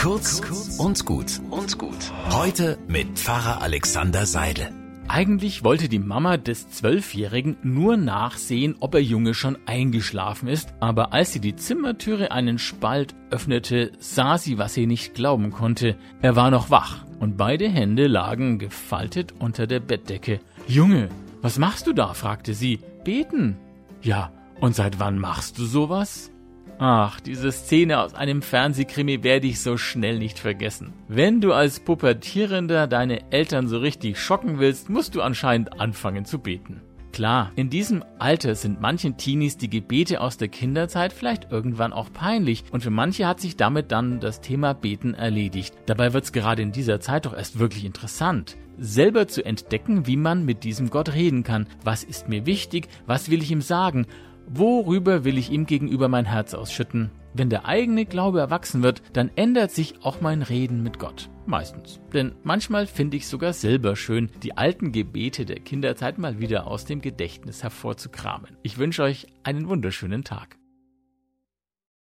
Kurz und gut und gut. Heute mit Pfarrer Alexander Seidel. Eigentlich wollte die Mama des Zwölfjährigen nur nachsehen, ob der Junge schon eingeschlafen ist, aber als sie die Zimmertüre einen Spalt öffnete, sah sie, was sie nicht glauben konnte. Er war noch wach und beide Hände lagen gefaltet unter der Bettdecke. Junge, was machst du da? fragte sie. Beten. Ja, und seit wann machst du sowas? Ach, diese Szene aus einem Fernsehkrimi werde ich so schnell nicht vergessen. Wenn du als Pubertierender deine Eltern so richtig schocken willst, musst du anscheinend anfangen zu beten. Klar, in diesem Alter sind manchen Teenies die Gebete aus der Kinderzeit vielleicht irgendwann auch peinlich und für manche hat sich damit dann das Thema Beten erledigt. Dabei wird es gerade in dieser Zeit doch erst wirklich interessant selber zu entdecken, wie man mit diesem Gott reden kann. Was ist mir wichtig? Was will ich ihm sagen? Worüber will ich ihm gegenüber mein Herz ausschütten? Wenn der eigene Glaube erwachsen wird, dann ändert sich auch mein Reden mit Gott. Meistens. Denn manchmal finde ich sogar selber schön, die alten Gebete der Kinderzeit mal wieder aus dem Gedächtnis hervorzukramen. Ich wünsche euch einen wunderschönen Tag.